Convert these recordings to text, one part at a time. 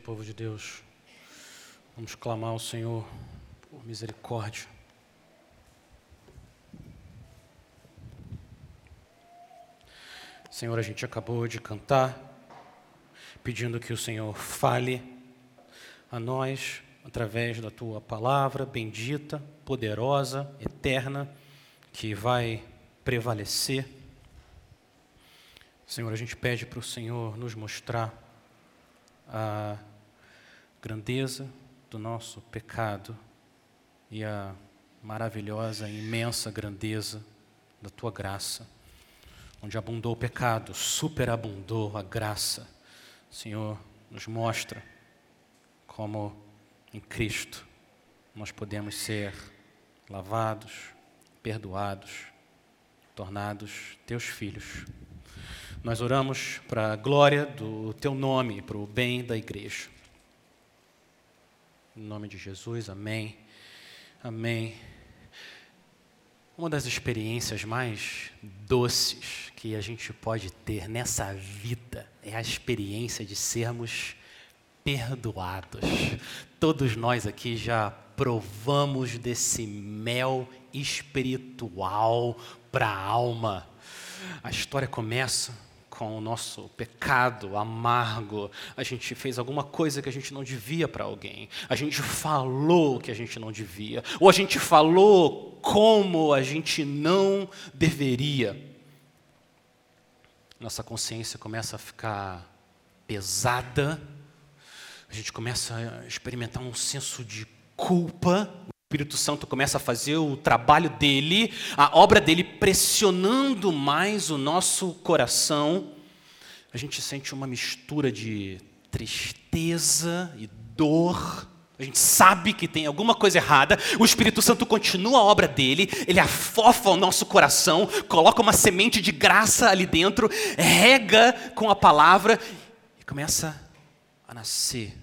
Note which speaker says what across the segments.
Speaker 1: povo de Deus, vamos clamar ao Senhor por misericórdia. Senhor, a gente acabou de cantar, pedindo que o Senhor fale a nós através da tua palavra bendita, poderosa, eterna, que vai prevalecer. Senhor, a gente pede para o Senhor nos mostrar a grandeza do nosso pecado e a maravilhosa, imensa grandeza da tua graça. Onde abundou o pecado, superabundou a graça. Senhor, nos mostra como em Cristo nós podemos ser lavados, perdoados, tornados teus filhos. Nós oramos para a glória do teu nome, para o bem da igreja. Em nome de Jesus, amém. Amém. Uma das experiências mais doces que a gente pode ter nessa vida é a experiência de sermos perdoados. Todos nós aqui já provamos desse mel espiritual para a alma. A história começa com o nosso pecado amargo, a gente fez alguma coisa que a gente não devia para alguém, a gente falou que a gente não devia, ou a gente falou como a gente não deveria. Nossa consciência começa a ficar pesada, a gente começa a experimentar um senso de culpa, Espírito Santo começa a fazer o trabalho dele, a obra dele pressionando mais o nosso coração. A gente sente uma mistura de tristeza e dor. A gente sabe que tem alguma coisa errada. O Espírito Santo continua a obra dele, ele afofa o nosso coração, coloca uma semente de graça ali dentro, rega com a palavra e começa a nascer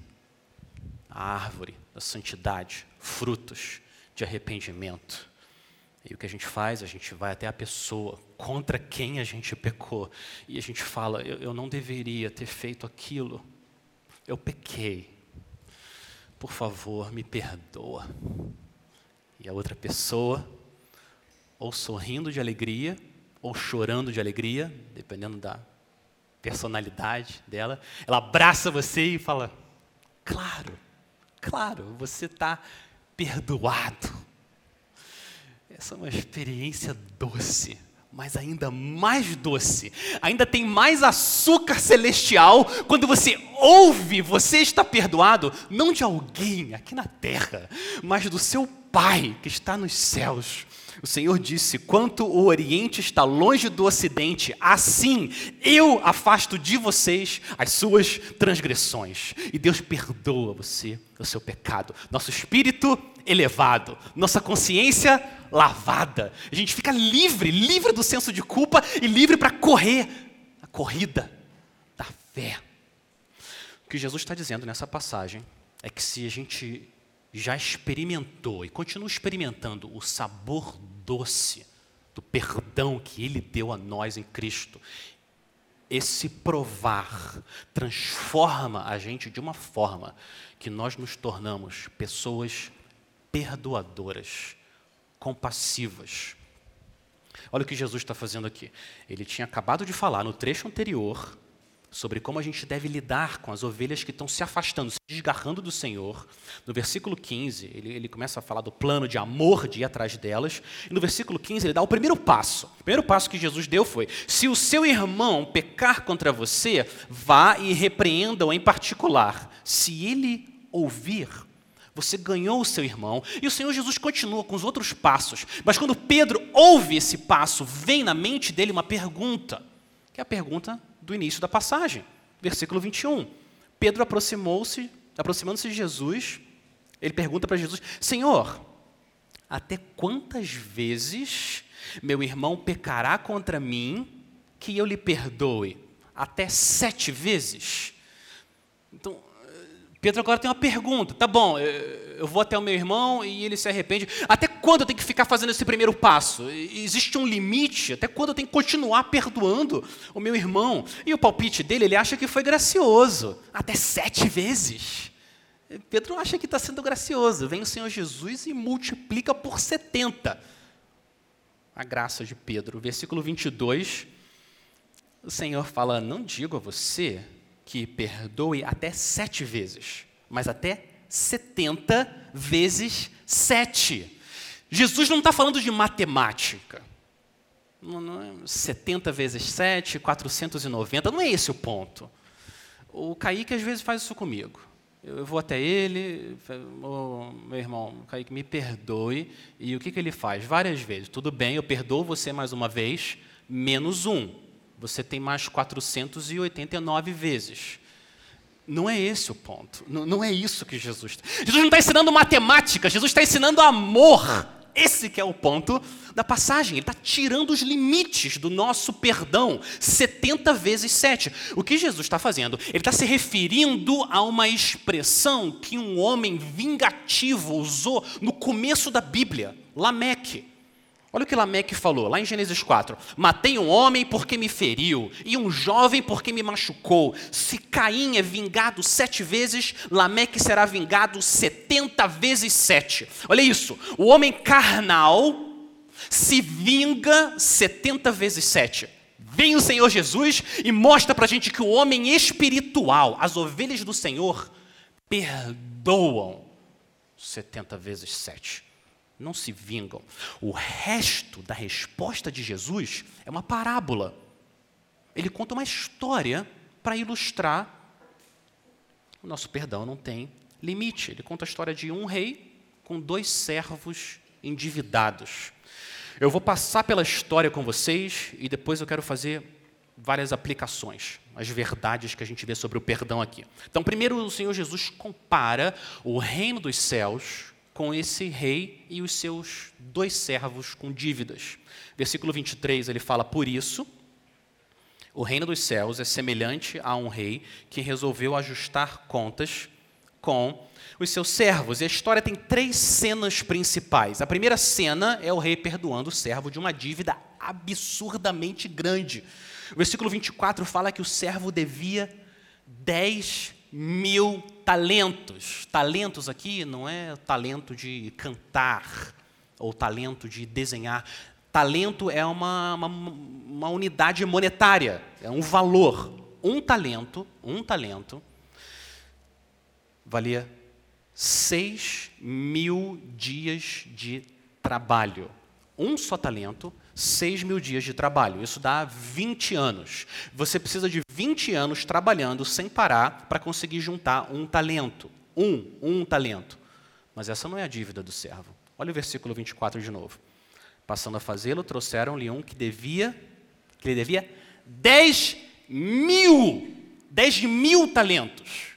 Speaker 1: a árvore da santidade frutos de arrependimento. E o que a gente faz? A gente vai até a pessoa contra quem a gente pecou. E a gente fala: eu, eu não deveria ter feito aquilo. Eu pequei. Por favor, me perdoa. E a outra pessoa, ou sorrindo de alegria, ou chorando de alegria, dependendo da personalidade dela, ela abraça você e fala: Claro, Claro, você está perdoado. Essa é uma experiência doce, mas ainda mais doce. Ainda tem mais açúcar celestial quando você ouve, você está perdoado, não de alguém aqui na terra, mas do seu Pai que está nos céus. O Senhor disse: Quanto o Oriente está longe do Ocidente, assim eu afasto de vocês as suas transgressões. E Deus perdoa você o seu pecado. Nosso espírito elevado, nossa consciência lavada. A gente fica livre, livre do senso de culpa e livre para correr a corrida da fé. O que Jesus está dizendo nessa passagem é que se a gente já experimentou e continua experimentando o sabor doce do perdão que Ele deu a nós em Cristo, esse provar transforma a gente de uma forma que nós nos tornamos pessoas perdoadoras, compassivas. Olha o que Jesus está fazendo aqui. Ele tinha acabado de falar no trecho anterior sobre como a gente deve lidar com as ovelhas que estão se afastando, se desgarrando do Senhor. No versículo 15, ele, ele, começa a falar do plano de amor de ir atrás delas. E no versículo 15, ele dá o primeiro passo. O primeiro passo que Jesus deu foi: se o seu irmão pecar contra você, vá e repreenda-o em particular. Se ele ouvir, você ganhou o seu irmão. E o Senhor Jesus continua com os outros passos. Mas quando Pedro ouve esse passo, vem na mente dele uma pergunta, que é a pergunta do início da passagem, versículo 21. Pedro aproximou-se, aproximando-se de Jesus, ele pergunta para Jesus: Senhor, até quantas vezes meu irmão pecará contra mim que eu lhe perdoe? Até sete vezes? Então, Pedro agora tem uma pergunta. Tá bom, eu vou até o meu irmão e ele se arrepende. Até quando eu tenho que ficar fazendo esse primeiro passo? Existe um limite? Até quando eu tenho que continuar perdoando o meu irmão? E o palpite dele, ele acha que foi gracioso. Até sete vezes. Pedro acha que está sendo gracioso. Vem o Senhor Jesus e multiplica por 70 a graça de Pedro. Versículo 22, o Senhor fala: Não digo a você que perdoe até sete vezes, mas até 70 vezes sete. Jesus não está falando de matemática. Não, não é 70 vezes 7, 490, não é esse o ponto. O Kaique às vezes faz isso comigo. Eu vou até ele, oh, meu irmão, Kaique, me perdoe. E o que, que ele faz? Várias vezes. Tudo bem, eu perdoo você mais uma vez, menos um. Você tem mais 489 vezes. Não é esse o ponto. Não, não é isso que Jesus. Jesus não está ensinando matemática, Jesus está ensinando amor. Esse que é o ponto da passagem. Ele está tirando os limites do nosso perdão 70 vezes 7. O que Jesus está fazendo? Ele está se referindo a uma expressão que um homem vingativo usou no começo da Bíblia, Lameque. Olha o que Lameque falou, lá em Gênesis 4. Matei um homem porque me feriu, e um jovem porque me machucou. Se Caim é vingado sete vezes, Lameque será vingado setenta vezes sete. Olha isso, o homem carnal se vinga setenta vezes sete. Vem o Senhor Jesus e mostra para a gente que o homem espiritual, as ovelhas do Senhor, perdoam setenta vezes sete não se vingam. O resto da resposta de Jesus é uma parábola. Ele conta uma história para ilustrar o nosso perdão não tem limite. Ele conta a história de um rei com dois servos endividados. Eu vou passar pela história com vocês e depois eu quero fazer várias aplicações, as verdades que a gente vê sobre o perdão aqui. Então, primeiro o Senhor Jesus compara o reino dos céus com esse rei e os seus dois servos com dívidas. Versículo 23, ele fala: Por isso, o reino dos céus é semelhante a um rei que resolveu ajustar contas com os seus servos. E a história tem três cenas principais. A primeira cena é o rei perdoando o servo de uma dívida absurdamente grande. O versículo 24 fala que o servo devia 10 mil talentos. Talentos aqui não é talento de cantar ou talento de desenhar. Talento é uma, uma, uma unidade monetária, é um valor. Um talento, um talento, valia seis mil dias de trabalho. Um só talento 6 mil dias de trabalho. Isso dá 20 anos. Você precisa de 20 anos trabalhando sem parar para conseguir juntar um talento. Um, um talento. Mas essa não é a dívida do servo. Olha o versículo 24 de novo. Passando a fazê-lo, trouxeram-lhe um que devia, que lhe devia 10 mil, 10 mil talentos.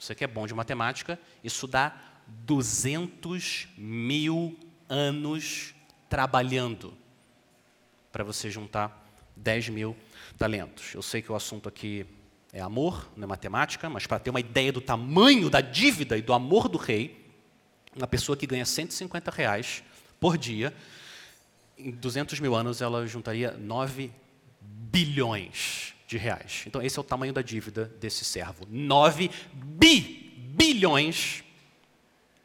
Speaker 1: Você que é bom de matemática, isso dá 200 mil anos trabalhando para você juntar 10 mil talentos. Eu sei que o assunto aqui é amor, não é matemática, mas para ter uma ideia do tamanho da dívida e do amor do rei, uma pessoa que ganha 150 reais por dia, em 200 mil anos ela juntaria 9 bilhões de reais. Então esse é o tamanho da dívida desse servo. 9 bi, bilhões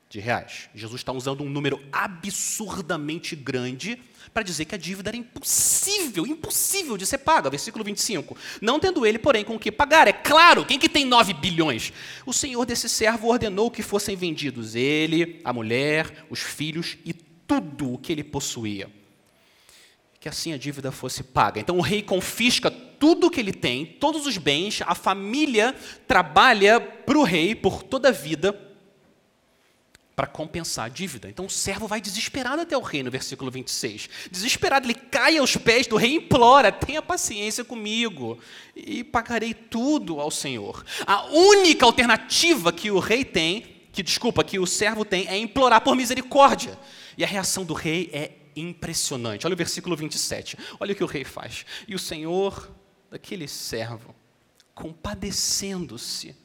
Speaker 1: de reais. Jesus está usando um número absurdamente grande para dizer que a dívida era impossível, impossível de ser paga. Versículo 25. Não tendo ele, porém, com o que pagar. É claro, quem que tem 9 bilhões? O senhor desse servo ordenou que fossem vendidos ele, a mulher, os filhos e tudo o que ele possuía. Que assim a dívida fosse paga. Então o rei confisca tudo o que ele tem, todos os bens, a família trabalha para o rei por toda a vida para compensar a dívida. Então o servo vai desesperado até o rei, no versículo 26. Desesperado, ele cai aos pés do rei e implora: tenha paciência comigo e pagarei tudo ao Senhor. A única alternativa que o rei tem, que desculpa, que o servo tem, é implorar por misericórdia. E a reação do rei é impressionante. Olha o versículo 27. Olha o que o rei faz. E o Senhor, daquele servo, compadecendo-se,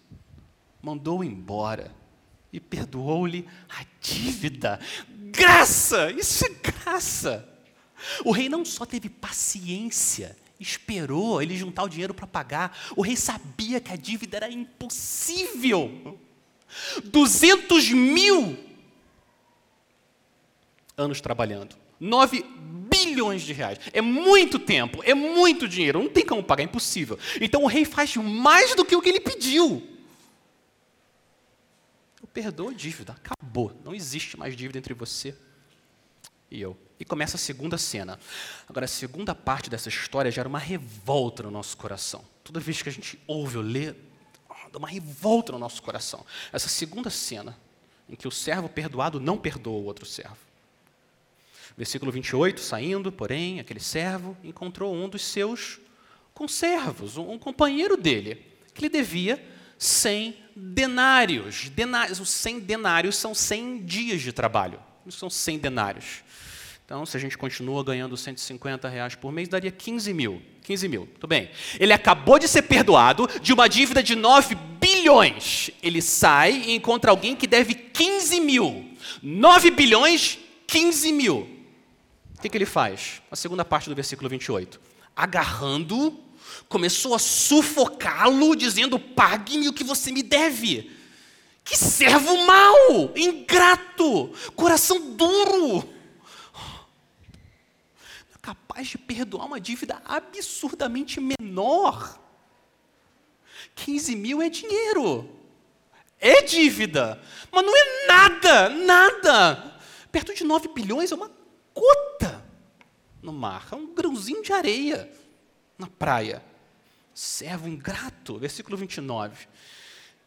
Speaker 1: mandou embora e perdoou-lhe a dívida. Graça! Isso é graça! O rei não só teve paciência, esperou ele juntar o dinheiro para pagar, o rei sabia que a dívida era impossível. 200 mil anos trabalhando, 9 bilhões de reais. É muito tempo, é muito dinheiro, não tem como pagar, é impossível. Então o rei faz mais do que o que ele pediu. Eu perdoo a dívida, acabou. Não existe mais dívida entre você e eu. E começa a segunda cena. Agora, a segunda parte dessa história gera uma revolta no nosso coração. Toda vez que a gente ouve ou lê, dá uma revolta no nosso coração. Essa segunda cena, em que o servo perdoado não perdoa o outro servo. Versículo 28, saindo, porém, aquele servo encontrou um dos seus conservos, um companheiro dele, que lhe devia 100 denários. denários. Os 100 denários são 100 dias de trabalho. Isso são 100 denários. Então, se a gente continua ganhando 150 reais por mês, daria 15 mil. 15 mil, tudo bem. Ele acabou de ser perdoado de uma dívida de 9 bilhões. Ele sai e encontra alguém que deve 15 mil. 9 bilhões, 15 mil. O que, que ele faz? A segunda parte do versículo 28. Agarrando, começou a sufocá-lo, dizendo: Pague-me o que você me deve. Que servo mau, ingrato, coração duro capaz de perdoar uma dívida absurdamente menor. 15 mil é dinheiro. É dívida. Mas não é nada, nada. Perto de 9 bilhões é uma gota no mar. É um grãozinho de areia na praia. Servo ingrato. Versículo 29.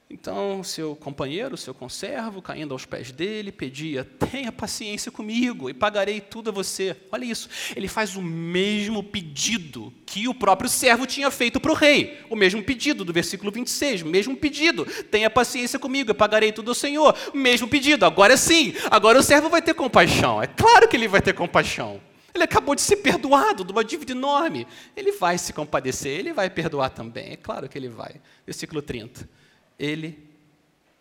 Speaker 1: Então, seu companheiro, seu conservo, caindo aos pés dele, pedia: Tenha paciência comigo e pagarei tudo a você. Olha isso, ele faz o mesmo pedido que o próprio servo tinha feito para o rei. O mesmo pedido, do versículo 26, o mesmo pedido: Tenha paciência comigo e pagarei tudo ao Senhor. O mesmo pedido, agora sim, agora o servo vai ter compaixão. É claro que ele vai ter compaixão. Ele acabou de ser perdoado de uma dívida enorme. Ele vai se compadecer, ele vai perdoar também. É claro que ele vai. Versículo 30. Ele,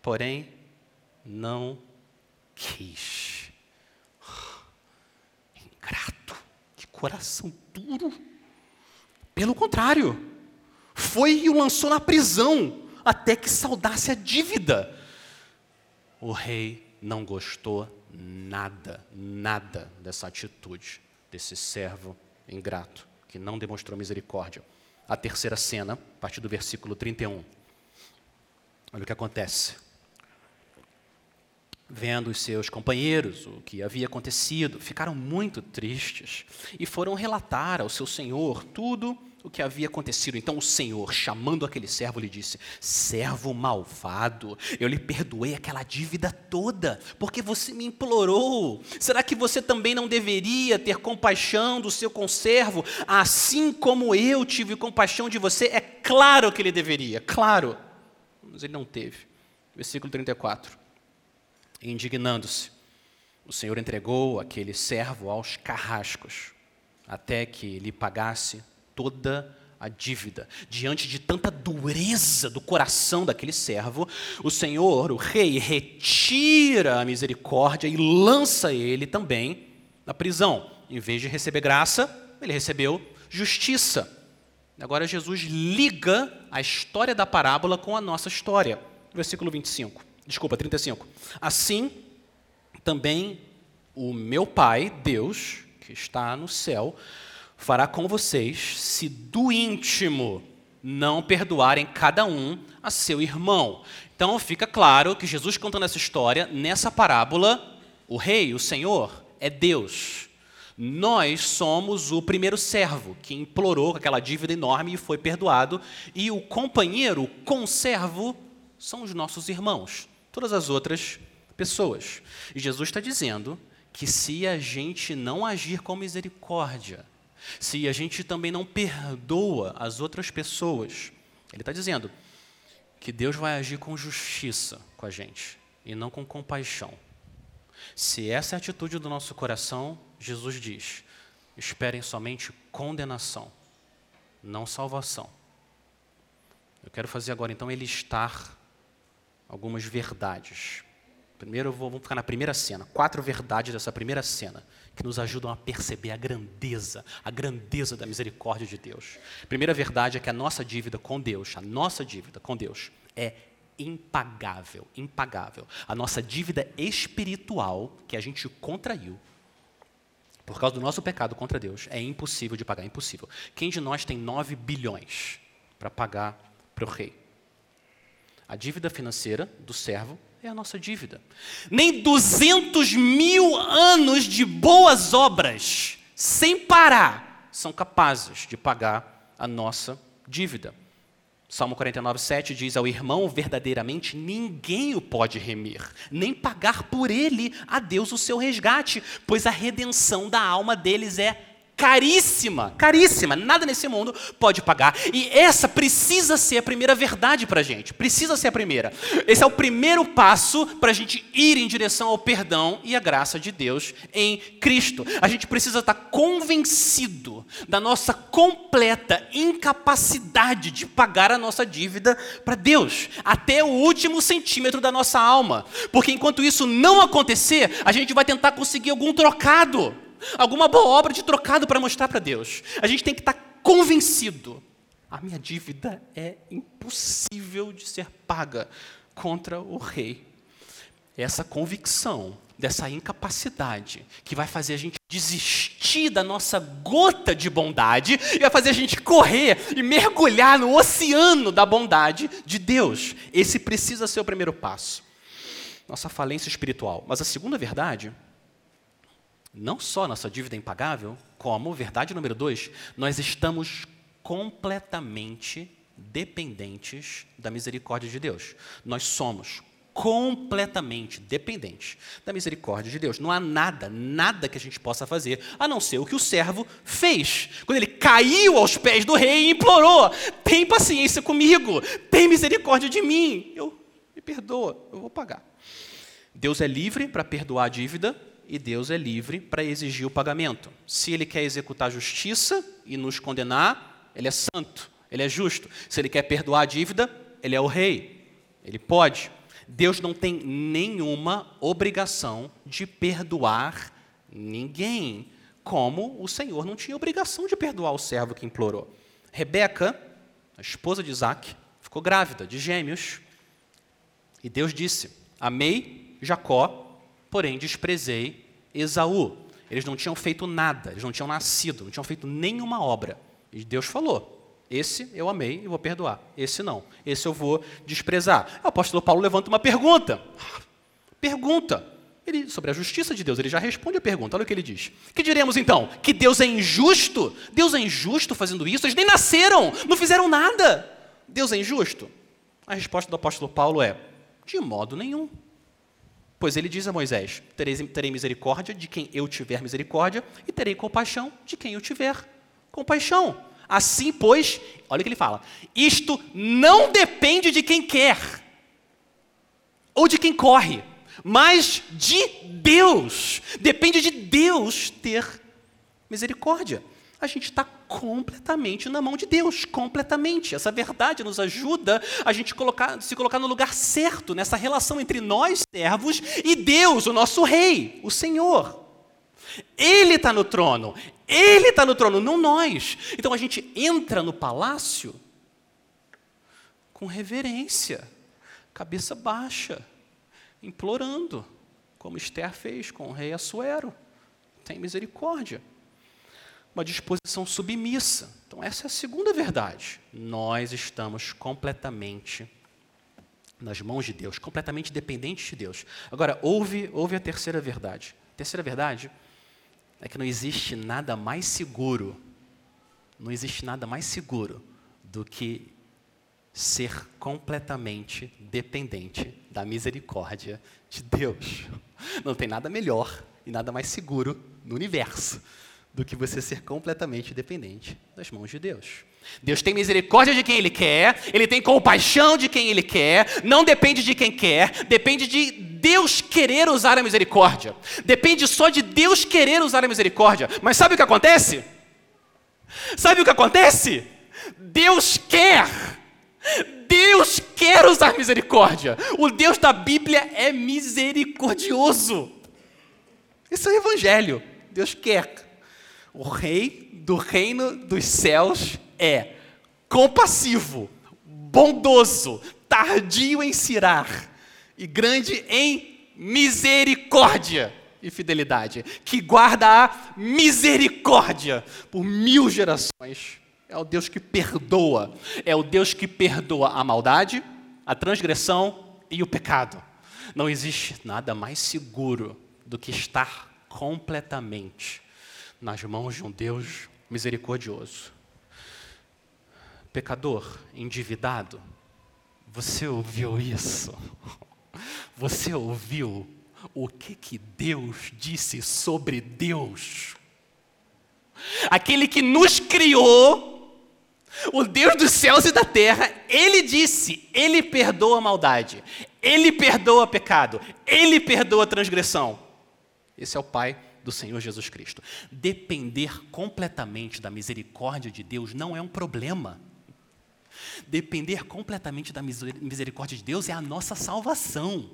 Speaker 1: porém, não quis. Ingrato, que coração duro. Pelo contrário, foi e o lançou na prisão até que saudasse a dívida. O rei não gostou nada, nada dessa atitude desse servo ingrato que não demonstrou misericórdia. A terceira cena, a partir do versículo 31. Olha o que acontece. Vendo os seus companheiros o que havia acontecido, ficaram muito tristes e foram relatar ao seu senhor tudo o que havia acontecido. Então o senhor, chamando aquele servo, lhe disse: Servo malvado, eu lhe perdoei aquela dívida toda, porque você me implorou. Será que você também não deveria ter compaixão do seu conservo, assim como eu tive compaixão de você? É claro que ele deveria, claro mas ele não teve. Versículo 34. Indignando-se, o Senhor entregou aquele servo aos carrascos, até que lhe pagasse toda a dívida. Diante de tanta dureza do coração daquele servo, o Senhor, o rei, retira a misericórdia e lança ele também na prisão. Em vez de receber graça, ele recebeu justiça. Agora Jesus liga a história da parábola com a nossa história. Versículo 25. Desculpa, 35. Assim, também o meu Pai, Deus, que está no céu, fará com vocês, se do íntimo não perdoarem cada um a seu irmão. Então fica claro que Jesus contando essa história, nessa parábola, o rei, o Senhor, é Deus. Nós somos o primeiro servo que implorou aquela dívida enorme e foi perdoado, e o companheiro, o conservo, são os nossos irmãos, todas as outras pessoas. E Jesus está dizendo que se a gente não agir com misericórdia, se a gente também não perdoa as outras pessoas, ele está dizendo que Deus vai agir com justiça com a gente e não com compaixão. Se essa é a atitude do nosso coração, Jesus diz: esperem somente condenação, não salvação. Eu quero fazer agora então ele estar algumas verdades. Primeiro, vamos ficar na primeira cena. Quatro verdades dessa primeira cena que nos ajudam a perceber a grandeza, a grandeza da misericórdia de Deus. Primeira verdade é que a nossa dívida com Deus, a nossa dívida com Deus, é impagável, impagável. A nossa dívida espiritual que a gente contraiu por causa do nosso pecado contra Deus é impossível de pagar, impossível. Quem de nós tem 9 bilhões para pagar para o rei? A dívida financeira do servo é a nossa dívida. Nem 200 mil anos de boas obras, sem parar, são capazes de pagar a nossa dívida. Salmo 49, 7 diz: Ao irmão, verdadeiramente ninguém o pode remir, nem pagar por ele a Deus o seu resgate, pois a redenção da alma deles é caríssima, caríssima, nada nesse mundo pode pagar. E essa precisa ser a primeira verdade para a gente, precisa ser a primeira. Esse é o primeiro passo para a gente ir em direção ao perdão e à graça de Deus em Cristo. A gente precisa estar convencido da nossa completa incapacidade de pagar a nossa dívida para Deus, até o último centímetro da nossa alma. Porque enquanto isso não acontecer, a gente vai tentar conseguir algum trocado alguma boa obra de trocado para mostrar para Deus. A gente tem que estar tá convencido. A minha dívida é impossível de ser paga contra o rei. Essa convicção dessa incapacidade que vai fazer a gente desistir da nossa gota de bondade e vai fazer a gente correr e mergulhar no oceano da bondade de Deus. Esse precisa ser o primeiro passo. Nossa falência espiritual. Mas a segunda verdade não só nossa dívida é impagável, como, verdade número dois, nós estamos completamente dependentes da misericórdia de Deus. Nós somos completamente dependentes da misericórdia de Deus. Não há nada, nada que a gente possa fazer, a não ser o que o servo fez. Quando ele caiu aos pés do rei e implorou: tem paciência comigo, tem misericórdia de mim, eu me perdoa, eu vou pagar. Deus é livre para perdoar a dívida, e Deus é livre para exigir o pagamento. Se ele quer executar justiça e nos condenar, ele é santo, ele é justo. Se ele quer perdoar a dívida, ele é o rei, ele pode. Deus não tem nenhuma obrigação de perdoar ninguém, como o Senhor não tinha obrigação de perdoar o servo que implorou. Rebeca, a esposa de Isaac, ficou grávida de gêmeos. E Deus disse: Amei Jacó porém desprezei Esaú. Eles não tinham feito nada, eles não tinham nascido, não tinham feito nenhuma obra. E Deus falou: esse eu amei e vou perdoar, esse não, esse eu vou desprezar. O apóstolo Paulo levanta uma pergunta. Pergunta. Ele, sobre a justiça de Deus, ele já responde a pergunta. Olha o que ele diz. Que diremos então? Que Deus é injusto? Deus é injusto fazendo isso? Eles nem nasceram, não fizeram nada. Deus é injusto? A resposta do apóstolo Paulo é: de modo nenhum. Pois ele diz a Moisés: terei, misericórdia de quem eu tiver misericórdia, e terei compaixão de quem eu tiver compaixão. Assim, pois, olha o que ele fala: isto não depende de quem quer, ou de quem corre, mas de Deus. Depende de Deus ter misericórdia a gente está completamente na mão de Deus, completamente. Essa verdade nos ajuda a gente colocar, se colocar no lugar certo nessa relação entre nós, servos, e Deus, o nosso Rei, o Senhor. Ele está no trono, Ele está no trono, não nós. Então a gente entra no palácio com reverência, cabeça baixa, implorando, como Esther fez com o rei Assuero. Tem misericórdia uma disposição submissa. Então, essa é a segunda verdade. Nós estamos completamente nas mãos de Deus, completamente dependentes de Deus. Agora, ouve, ouve a terceira verdade. A terceira verdade é que não existe nada mais seguro, não existe nada mais seguro do que ser completamente dependente da misericórdia de Deus. Não tem nada melhor e nada mais seguro no universo do que você ser completamente dependente das mãos de Deus. Deus tem misericórdia de quem Ele quer, Ele tem compaixão de quem Ele quer, não depende de quem quer, depende de Deus querer usar a misericórdia. Depende só de Deus querer usar a misericórdia. Mas sabe o que acontece? Sabe o que acontece? Deus quer, Deus quer usar misericórdia. O Deus da Bíblia é misericordioso. Isso é o Evangelho. Deus quer. O Rei do reino dos céus é compassivo, bondoso, tardio em cirar e grande em misericórdia e fidelidade, que guarda a misericórdia por mil gerações. É o Deus que perdoa, é o Deus que perdoa a maldade, a transgressão e o pecado. Não existe nada mais seguro do que estar completamente nas mãos de um Deus misericordioso. Pecador, endividado, você ouviu isso? Você ouviu o que, que Deus disse sobre Deus? Aquele que nos criou, o Deus dos céus e da terra, ele disse: Ele perdoa a maldade, Ele perdoa pecado, Ele perdoa a transgressão. Esse é o Pai do Senhor Jesus Cristo. Depender completamente da misericórdia de Deus não é um problema. Depender completamente da misericórdia de Deus é a nossa salvação,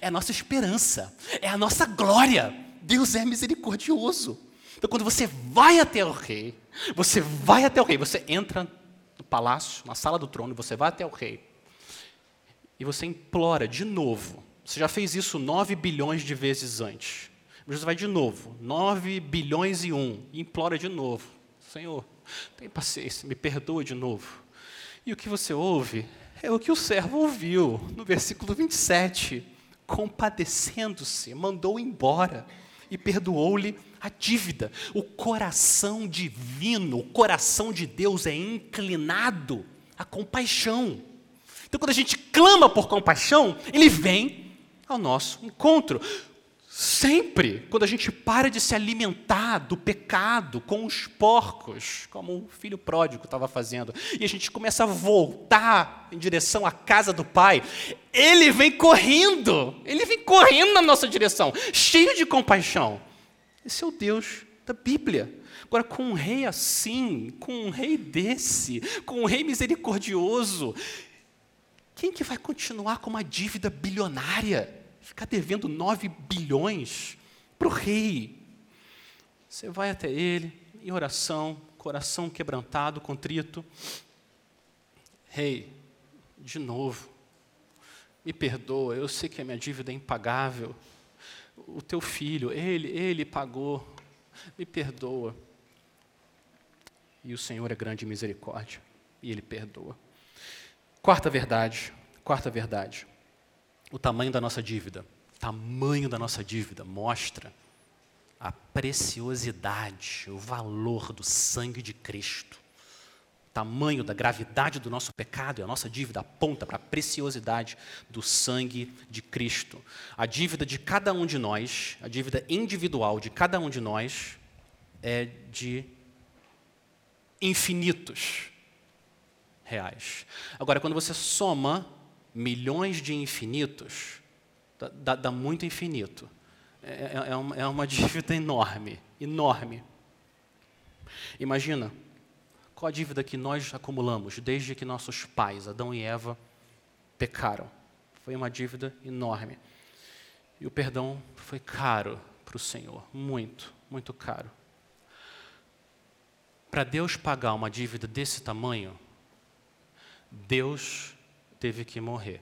Speaker 1: é a nossa esperança, é a nossa glória. Deus é misericordioso. Então, quando você vai até o rei, você vai até o rei, você entra no palácio, na sala do trono, você vai até o rei, e você implora de novo. Você já fez isso nove bilhões de vezes antes. Jesus vai de novo, 9 bilhões e um, e implora de novo: Senhor, tem paciência, me perdoa de novo. E o que você ouve é o que o servo ouviu no versículo 27. Compadecendo-se, mandou embora e perdoou-lhe a dívida. O coração divino, o coração de Deus é inclinado à compaixão. Então, quando a gente clama por compaixão, ele vem ao nosso encontro. Sempre, quando a gente para de se alimentar do pecado com os porcos, como o filho pródigo estava fazendo, e a gente começa a voltar em direção à casa do pai, ele vem correndo, ele vem correndo na nossa direção, cheio de compaixão. Esse é o Deus da Bíblia. Agora, com um rei assim, com um rei desse, com um rei misericordioso, quem que vai continuar com uma dívida bilionária? Ficar devendo 9 bilhões para o rei. Você vai até ele em oração, coração quebrantado, contrito. Rei, de novo, me perdoa, eu sei que a minha dívida é impagável. O teu filho, ele, ele pagou, me perdoa. E o Senhor é grande em misericórdia, e ele perdoa. Quarta verdade, quarta verdade. O tamanho da nossa dívida. O tamanho da nossa dívida mostra a preciosidade, o valor do sangue de Cristo. O tamanho da gravidade do nosso pecado e a nossa dívida aponta para a preciosidade do sangue de Cristo. A dívida de cada um de nós, a dívida individual de cada um de nós, é de infinitos reais. Agora, quando você soma milhões de infinitos, dá, dá muito infinito. É, é, é, uma, é uma dívida enorme, enorme. Imagina, qual a dívida que nós acumulamos desde que nossos pais, Adão e Eva, pecaram? Foi uma dívida enorme. E o perdão foi caro para o Senhor, muito, muito caro. Para Deus pagar uma dívida desse tamanho, Deus teve que morrer.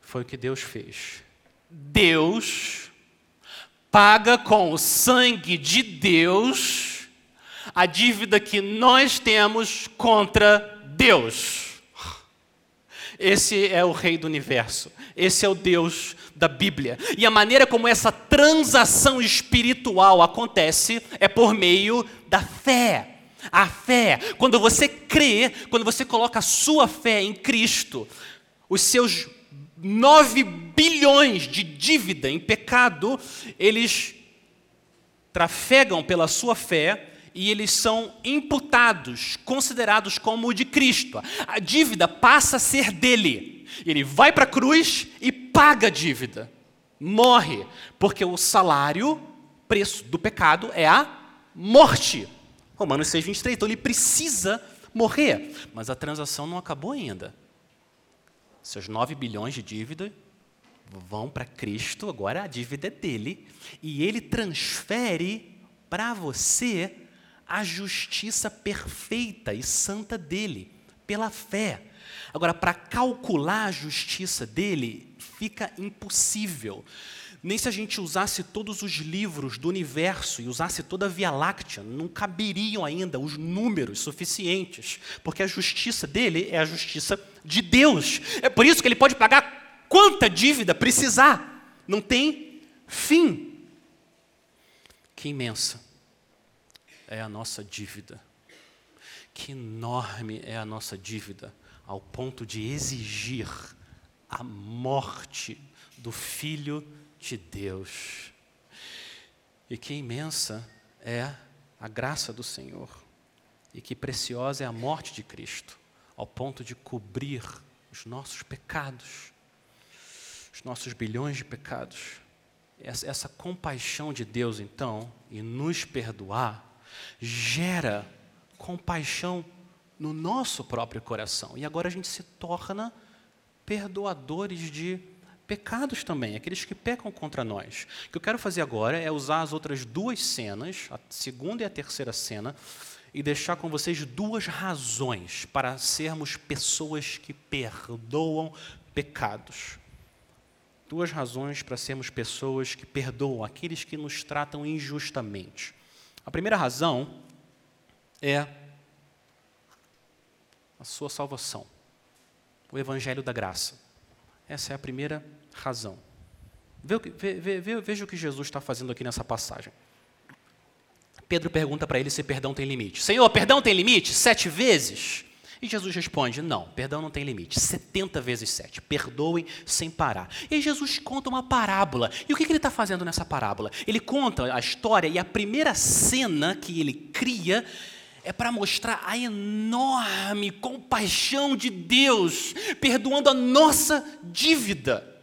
Speaker 1: Foi o que Deus fez. Deus paga com o sangue de Deus a dívida que nós temos contra Deus. Esse é o Rei do universo. Esse é o Deus da Bíblia. E a maneira como essa transação espiritual acontece é por meio da fé. A fé, quando você crê, quando você coloca a sua fé em Cristo, os seus 9 bilhões de dívida em pecado, eles trafegam pela sua fé e eles são imputados, considerados como de Cristo. A dívida passa a ser dele. Ele vai para a cruz e paga a dívida. Morre, porque o salário, preço do pecado é a morte. Romanos 6, 23. Então ele precisa morrer. Mas a transação não acabou ainda. Seus 9 bilhões de dívida vão para Cristo, agora a dívida é dele, e ele transfere para você a justiça perfeita e santa dele, pela fé. Agora, para calcular a justiça dele, fica impossível. Nem se a gente usasse todos os livros do universo e usasse toda a Via Láctea, não caberiam ainda os números suficientes, porque a justiça dele é a justiça de Deus. É por isso que ele pode pagar quanta dívida precisar, não tem fim. Que imensa é a nossa dívida, que enorme é a nossa dívida, ao ponto de exigir a morte do Filho de Deus. E que imensa é a graça do Senhor, e que preciosa é a morte de Cristo, ao ponto de cobrir os nossos pecados, os nossos bilhões de pecados. Essa, essa compaixão de Deus, então, e nos perdoar, gera compaixão no nosso próprio coração. E agora a gente se torna perdoadores de pecados também, aqueles que pecam contra nós. O que eu quero fazer agora é usar as outras duas cenas, a segunda e a terceira cena, e deixar com vocês duas razões para sermos pessoas que perdoam pecados. Duas razões para sermos pessoas que perdoam aqueles que nos tratam injustamente. A primeira razão é a sua salvação, o Evangelho da Graça. Essa é a primeira razão. Veja o que Jesus está fazendo aqui nessa passagem. Pedro pergunta para ele se perdão tem limite. Senhor, perdão tem limite? Sete vezes? E Jesus responde: Não, perdão não tem limite. 70 vezes sete. Perdoem sem parar. E Jesus conta uma parábola. E o que ele está fazendo nessa parábola? Ele conta a história e a primeira cena que ele cria é para mostrar a enorme compaixão de Deus, perdoando a nossa dívida.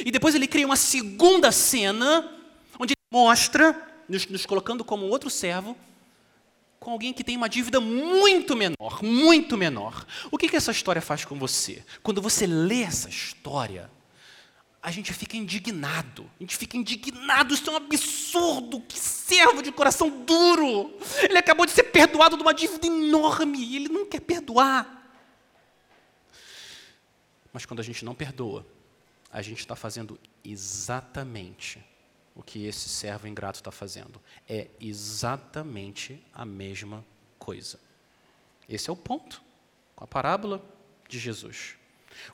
Speaker 1: E depois ele cria uma segunda cena, onde ele mostra, nos, nos colocando como outro servo, com alguém que tem uma dívida muito menor, muito menor. O que, que essa história faz com você? Quando você lê essa história, a gente fica indignado. A gente fica indignado, isso é um absurdo. Que servo de coração duro. Ele acabou de ser perdoado de uma dívida enorme e ele não quer perdoar. Mas quando a gente não perdoa, a gente está fazendo exatamente o que esse servo ingrato está fazendo. É exatamente a mesma coisa. Esse é o ponto com a parábola de Jesus.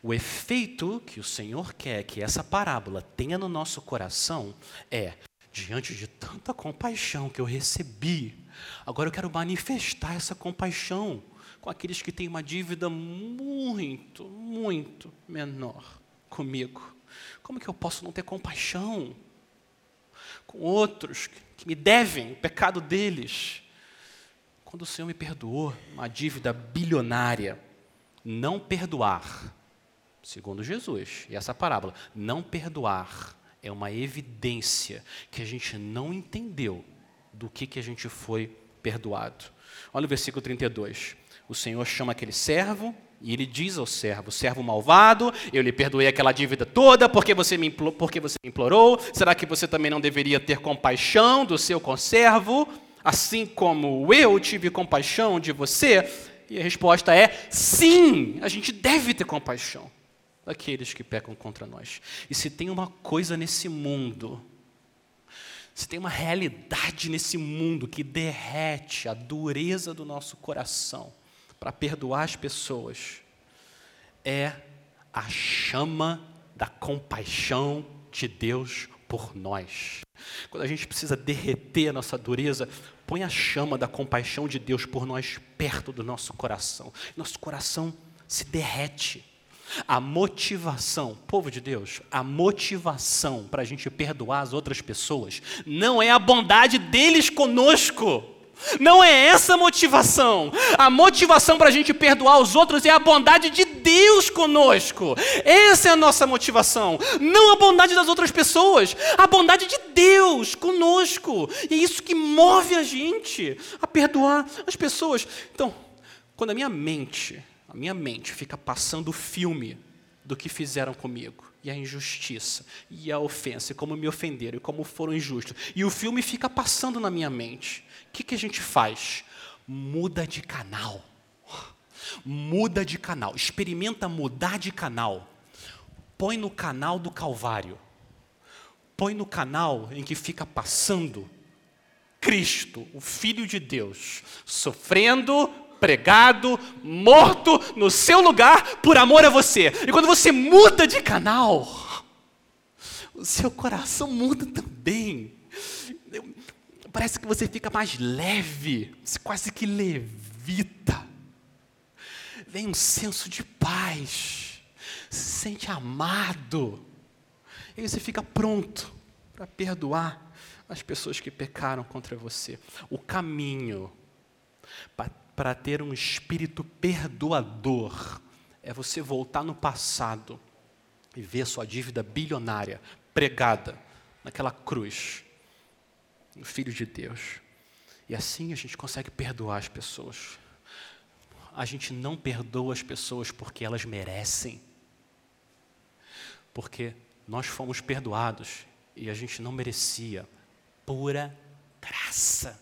Speaker 1: O efeito que o Senhor quer que essa parábola tenha no nosso coração é: diante de tanta compaixão que eu recebi, agora eu quero manifestar essa compaixão com aqueles que têm uma dívida muito, muito menor comigo. Como que eu posso não ter compaixão? com outros que me devem o pecado deles. Quando o Senhor me perdoou uma dívida bilionária, não perdoar, segundo Jesus, e essa parábola, não perdoar é uma evidência que a gente não entendeu do que, que a gente foi perdoado. Olha o versículo 32. O Senhor chama aquele servo e ele diz ao servo, servo malvado, eu lhe perdoei aquela dívida toda porque você, me implorou, porque você implorou. Será que você também não deveria ter compaixão do seu conservo, assim como eu tive compaixão de você? E a resposta é sim, a gente deve ter compaixão daqueles que pecam contra nós. E se tem uma coisa nesse mundo, se tem uma realidade nesse mundo que derrete a dureza do nosso coração, para perdoar as pessoas é a chama da compaixão de Deus por nós. Quando a gente precisa derreter a nossa dureza, põe a chama da compaixão de Deus por nós perto do nosso coração. Nosso coração se derrete. A motivação, povo de Deus, a motivação para a gente perdoar as outras pessoas não é a bondade deles conosco. Não é essa a motivação. A motivação para a gente perdoar os outros é a bondade de Deus conosco. Essa é a nossa motivação. Não a bondade das outras pessoas, a bondade de Deus conosco. E é isso que move a gente a perdoar as pessoas. Então, Quando a minha mente, a minha mente fica passando o filme do que fizeram comigo, e a injustiça, e a ofensa, e como me ofenderam, e como foram injustos, e o filme fica passando na minha mente, que, que a gente faz? Muda de canal. Muda de canal, experimenta mudar de canal. Põe no canal do Calvário. Põe no canal em que fica passando Cristo, o Filho de Deus, sofrendo, pregado, morto no seu lugar por amor a você. E quando você muda de canal, o seu coração muda também. Parece que você fica mais leve, você quase que levita. Vem um senso de paz, se sente amado. E você fica pronto para perdoar as pessoas que pecaram contra você. O caminho para ter um espírito perdoador é você voltar no passado e ver sua dívida bilionária pregada naquela cruz, no Filho de Deus. E assim a gente consegue perdoar as pessoas. A gente não perdoa as pessoas porque elas merecem. Porque nós fomos perdoados e a gente não merecia. Pura graça.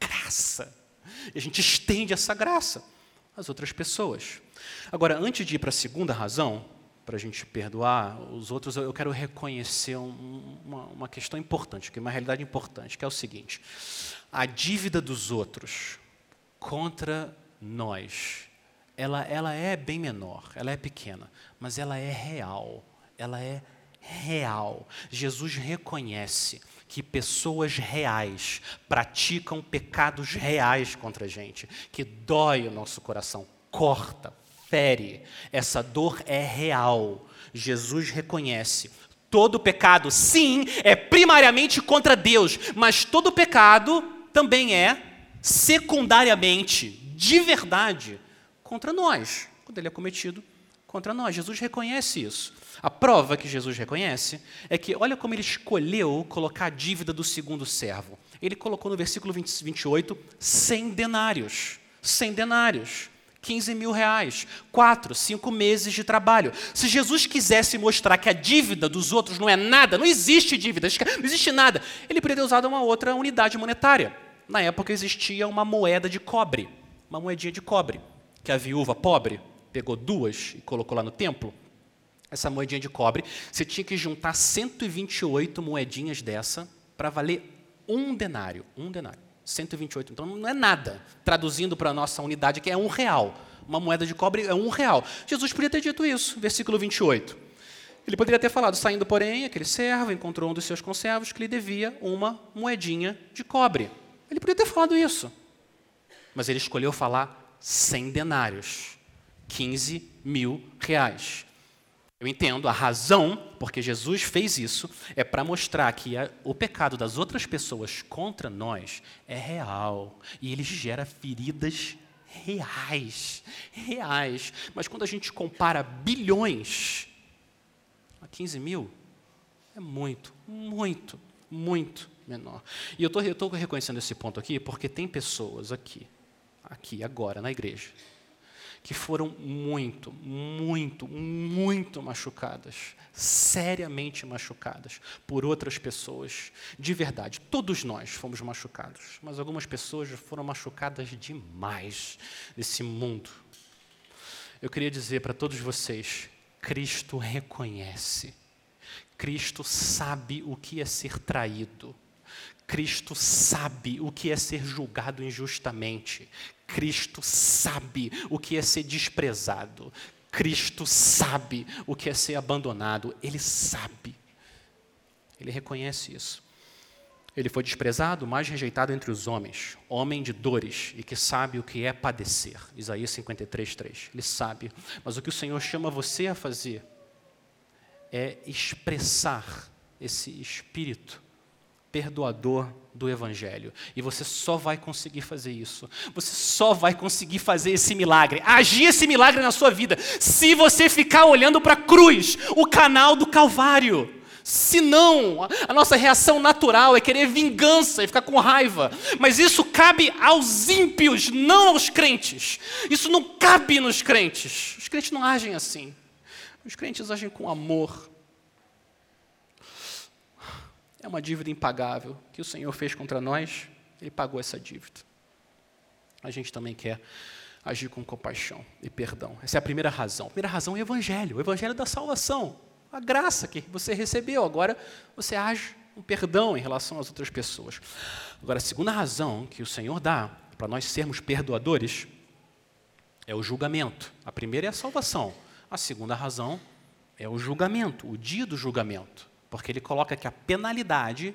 Speaker 1: Graça. E a gente estende essa graça às outras pessoas. Agora, antes de ir para a segunda razão, para a gente perdoar os outros, eu quero reconhecer um, uma, uma questão importante, é uma realidade importante, que é o seguinte: a dívida dos outros contra nós, ela, ela é bem menor, ela é pequena, mas ela é real, ela é real. Jesus reconhece que pessoas reais praticam pecados reais contra a gente, que dói o nosso coração, corta, fere. Essa dor é real. Jesus reconhece. Todo pecado, sim, é primariamente contra Deus, mas todo pecado também é secundariamente, de verdade, contra nós, quando ele é cometido contra nós. Jesus reconhece isso. A prova que Jesus reconhece é que, olha como ele escolheu colocar a dívida do segundo servo. Ele colocou no versículo 20, 28 100 denários. 100 denários. 15 mil reais, quatro, cinco meses de trabalho. Se Jesus quisesse mostrar que a dívida dos outros não é nada, não existe dívida, não existe nada, ele poderia ter usado uma outra unidade monetária. Na época existia uma moeda de cobre, uma moedinha de cobre, que a viúva pobre pegou duas e colocou lá no templo, essa moedinha de cobre, você tinha que juntar 128 moedinhas dessa para valer um denário. Um denário. 128. Então não é nada. Traduzindo para a nossa unidade, que é um real. Uma moeda de cobre é um real. Jesus podia ter dito isso, versículo 28. Ele poderia ter falado, saindo, porém, aquele servo encontrou um dos seus conservos que lhe devia uma moedinha de cobre. Ele poderia ter falado isso. Mas ele escolheu falar 100 denários. 15 mil reais. Eu entendo a razão porque Jesus fez isso é para mostrar que a, o pecado das outras pessoas contra nós é real e ele gera feridas reais, reais. Mas quando a gente compara bilhões a 15 mil, é muito, muito, muito menor. E eu estou reconhecendo esse ponto aqui porque tem pessoas aqui, aqui agora na igreja, que foram muito, muito, muito machucadas, seriamente machucadas por outras pessoas, de verdade. Todos nós fomos machucados, mas algumas pessoas foram machucadas demais nesse mundo. Eu queria dizer para todos vocês: Cristo reconhece, Cristo sabe o que é ser traído. Cristo sabe o que é ser julgado injustamente. Cristo sabe o que é ser desprezado. Cristo sabe o que é ser abandonado. Ele sabe. Ele reconhece isso. Ele foi desprezado, mais rejeitado entre os homens, homem de dores e que sabe o que é padecer. Isaías 53, 3. Ele sabe. Mas o que o Senhor chama você a fazer é expressar esse espírito perdoador do Evangelho. E você só vai conseguir fazer isso. Você só vai conseguir fazer esse milagre, agir esse milagre na sua vida, se você ficar olhando para a cruz, o canal do Calvário. Senão, a nossa reação natural é querer vingança e ficar com raiva. Mas isso cabe aos ímpios, não aos crentes. Isso não cabe nos crentes. Os crentes não agem assim. Os crentes agem com amor. É uma dívida impagável que o Senhor fez contra nós, Ele pagou essa dívida. A gente também quer agir com compaixão e perdão. Essa é a primeira razão. A primeira razão é o Evangelho, o Evangelho da salvação, a graça que você recebeu. Agora você age com perdão em relação às outras pessoas. Agora, a segunda razão que o Senhor dá para nós sermos perdoadores é o julgamento. A primeira é a salvação. A segunda razão é o julgamento, o dia do julgamento. Porque ele coloca que a penalidade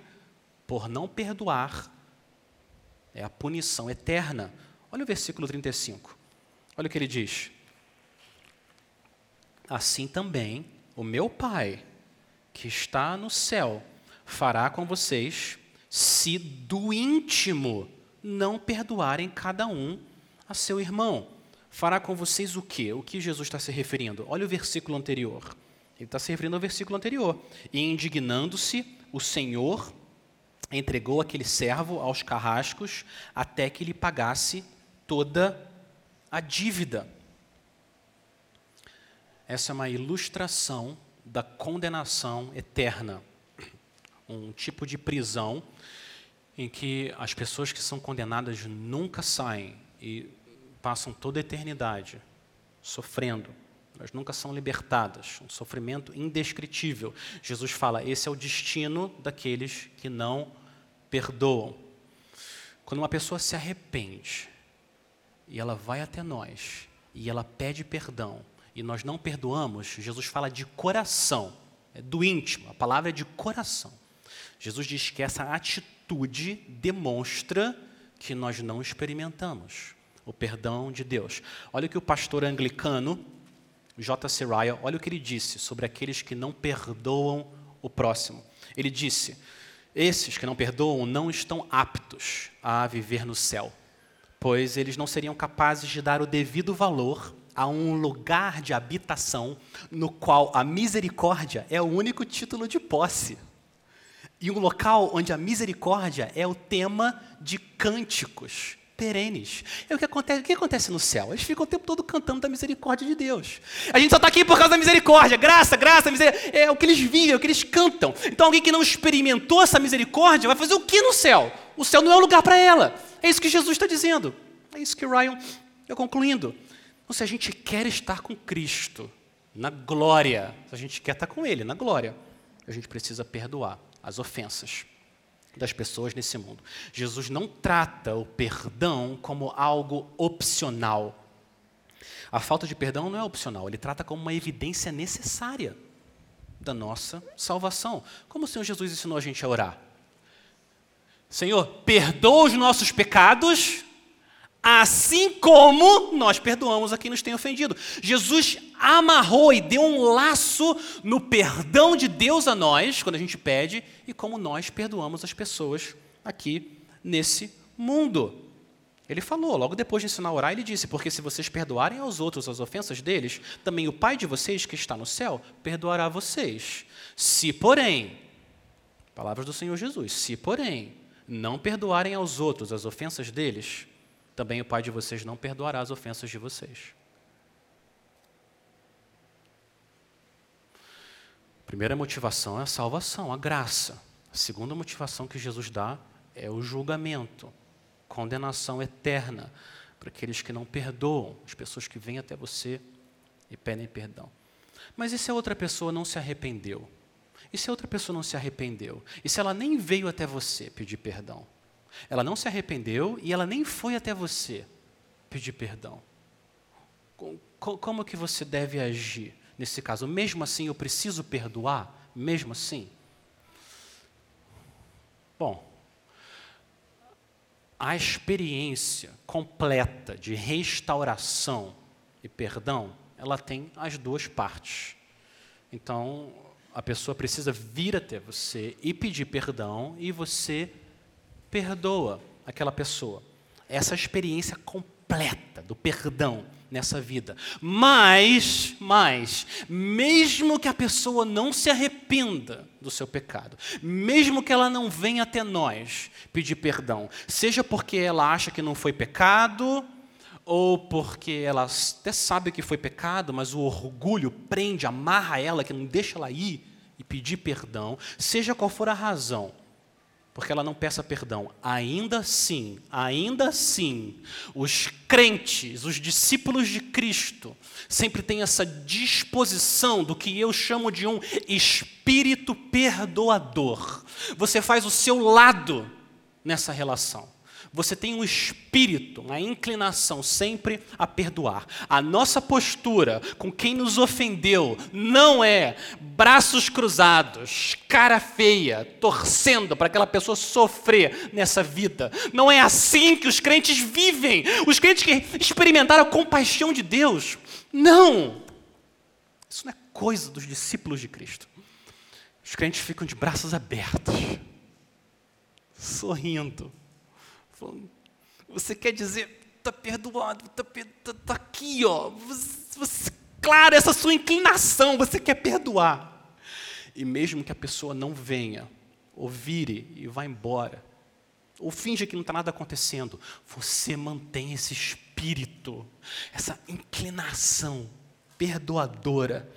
Speaker 1: por não perdoar é a punição eterna. Olha o versículo 35. Olha o que ele diz. Assim também o meu Pai, que está no céu, fará com vocês, se do íntimo não perdoarem cada um a seu irmão. Fará com vocês o quê? O que Jesus está se referindo? Olha o versículo anterior. Ele está se referindo ao versículo anterior. E indignando-se, o Senhor entregou aquele servo aos carrascos até que lhe pagasse toda a dívida. Essa é uma ilustração da condenação eterna, um tipo de prisão em que as pessoas que são condenadas nunca saem e passam toda a eternidade sofrendo. Elas nunca são libertadas, um sofrimento indescritível. Jesus fala: esse é o destino daqueles que não perdoam. Quando uma pessoa se arrepende e ela vai até nós e ela pede perdão e nós não perdoamos, Jesus fala de coração, é do íntimo, a palavra é de coração. Jesus diz que essa atitude demonstra que nós não experimentamos o perdão de Deus. Olha o que o pastor anglicano, J.C. Ryle, olha o que ele disse sobre aqueles que não perdoam o próximo. Ele disse: esses que não perdoam não estão aptos a viver no céu pois eles não seriam capazes de dar o devido valor a um lugar de habitação no qual a misericórdia é o único título de posse. E um local onde a misericórdia é o tema de cânticos perenes. É o que acontece, o que acontece no céu? Eles ficam o tempo todo cantando da misericórdia de Deus. A gente só está aqui por causa da misericórdia, graça, graça, misericórdia. É o que eles vivem, é o que eles cantam. Então alguém que não experimentou essa misericórdia vai fazer o que no céu? O céu não é um lugar para ela. É isso que Jesus está dizendo. É isso que Ryan está concluindo. Então, se a gente quer estar com Cristo na glória, se a gente quer estar com Ele na glória, a gente precisa perdoar as ofensas das pessoas nesse mundo. Jesus não trata o perdão como algo opcional. A falta de perdão não é opcional, ele trata como uma evidência necessária da nossa salvação. Como o Senhor Jesus ensinou a gente a orar? Senhor, perdoa os nossos pecados, assim como nós perdoamos a quem nos tem ofendido. Jesus amarrou e deu um laço no perdão de Deus a nós, quando a gente pede, e como nós perdoamos as pessoas aqui nesse mundo. Ele falou, logo depois de ensinar a orar, ele disse: Porque se vocês perdoarem aos outros as ofensas deles, também o Pai de vocês que está no céu perdoará vocês. Se, porém, palavras do Senhor Jesus, se, porém, não perdoarem aos outros as ofensas deles, também o Pai de vocês não perdoará as ofensas de vocês. Primeira motivação é a salvação, a graça. A segunda motivação que Jesus dá é o julgamento, condenação eterna para aqueles que não perdoam, as pessoas que vêm até você e pedem perdão. Mas e se a outra pessoa não se arrependeu? E se a outra pessoa não se arrependeu? E se ela nem veio até você pedir perdão? Ela não se arrependeu e ela nem foi até você pedir perdão. Como que você deve agir nesse caso? Mesmo assim, eu preciso perdoar? Mesmo assim? Bom, a experiência completa de restauração e perdão, ela tem as duas partes. Então, a pessoa precisa vir até você e pedir perdão, e você perdoa aquela pessoa. Essa experiência completa do perdão nessa vida. Mas, mas, mesmo que a pessoa não se arrependa do seu pecado, mesmo que ela não venha até nós pedir perdão, seja porque ela acha que não foi pecado, ou porque ela até sabe que foi pecado, mas o orgulho prende, amarra ela, que não deixa ela ir e pedir perdão, seja qual for a razão, porque ela não peça perdão. Ainda assim, ainda assim, os crentes, os discípulos de Cristo, sempre têm essa disposição do que eu chamo de um espírito perdoador. Você faz o seu lado nessa relação. Você tem um espírito, uma inclinação sempre a perdoar. A nossa postura com quem nos ofendeu não é braços cruzados, cara feia, torcendo para aquela pessoa sofrer nessa vida. Não é assim que os crentes vivem. Os crentes que experimentaram a compaixão de Deus. Não! Isso não é coisa dos discípulos de Cristo. Os crentes ficam de braços abertos, sorrindo você quer dizer, está perdoado, está tá, tá aqui, ó. Você, você, claro, essa sua inclinação, você quer perdoar. E mesmo que a pessoa não venha, ou vire e vá embora, ou finja que não está nada acontecendo, você mantém esse espírito, essa inclinação perdoadora.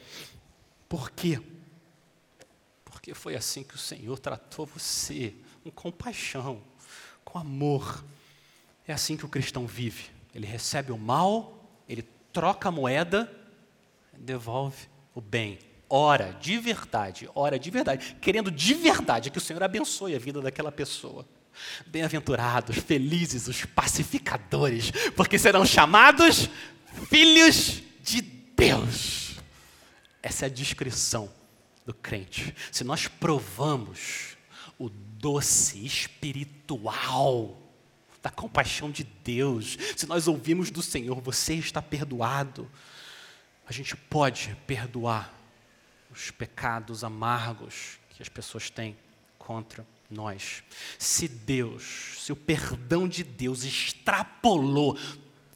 Speaker 1: Por quê? Porque foi assim que o Senhor tratou você, com compaixão com amor. É assim que o cristão vive. Ele recebe o mal, ele troca a moeda, devolve o bem. Ora de verdade, ora de verdade, querendo de verdade que o Senhor abençoe a vida daquela pessoa. Bem-aventurados, felizes os pacificadores, porque serão chamados filhos de Deus. Essa é a descrição do crente. Se nós provamos doce espiritual da compaixão de Deus, se nós ouvimos do Senhor, você está perdoado, a gente pode perdoar os pecados amargos que as pessoas têm contra nós. Se Deus, se o perdão de Deus extrapolou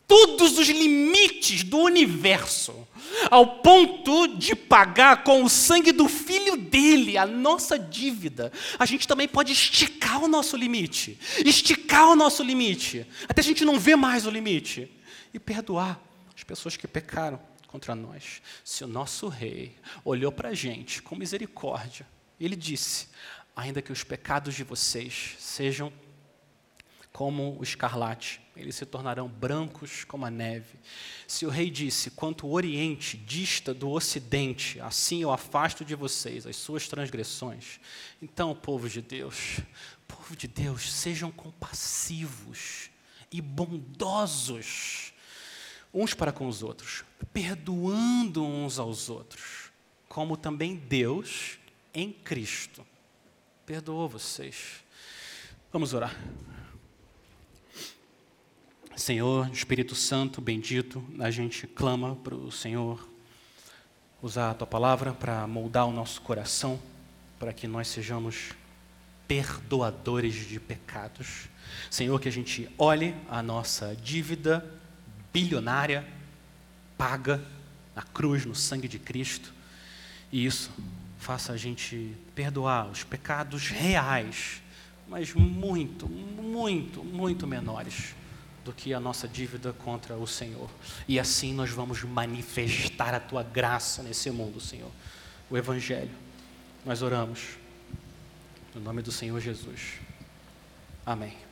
Speaker 1: todos os limites do universo, ao ponto de pagar com o sangue do filho dele a nossa dívida, a gente também pode esticar o nosso limite, esticar o nosso limite, até a gente não ver mais o limite, e perdoar as pessoas que pecaram contra nós. Se o nosso rei olhou para a gente com misericórdia, ele disse: ainda que os pecados de vocês sejam como o escarlate, eles se tornarão brancos como a neve. Se o rei disse: Quanto o oriente dista do ocidente, assim eu afasto de vocês as suas transgressões. Então, povo de Deus, povo de Deus, sejam compassivos e bondosos uns para com os outros, perdoando uns aos outros, como também Deus em Cristo perdoou vocês. Vamos orar. Senhor, Espírito Santo, bendito, a gente clama para o Senhor usar a tua palavra para moldar o nosso coração, para que nós sejamos perdoadores de pecados. Senhor, que a gente olhe a nossa dívida bilionária, paga na cruz, no sangue de Cristo, e isso faça a gente perdoar os pecados reais, mas muito, muito, muito menores do que a nossa dívida contra o Senhor. E assim nós vamos manifestar a tua graça nesse mundo, Senhor. O Evangelho. Nós oramos. No nome do Senhor Jesus. Amém.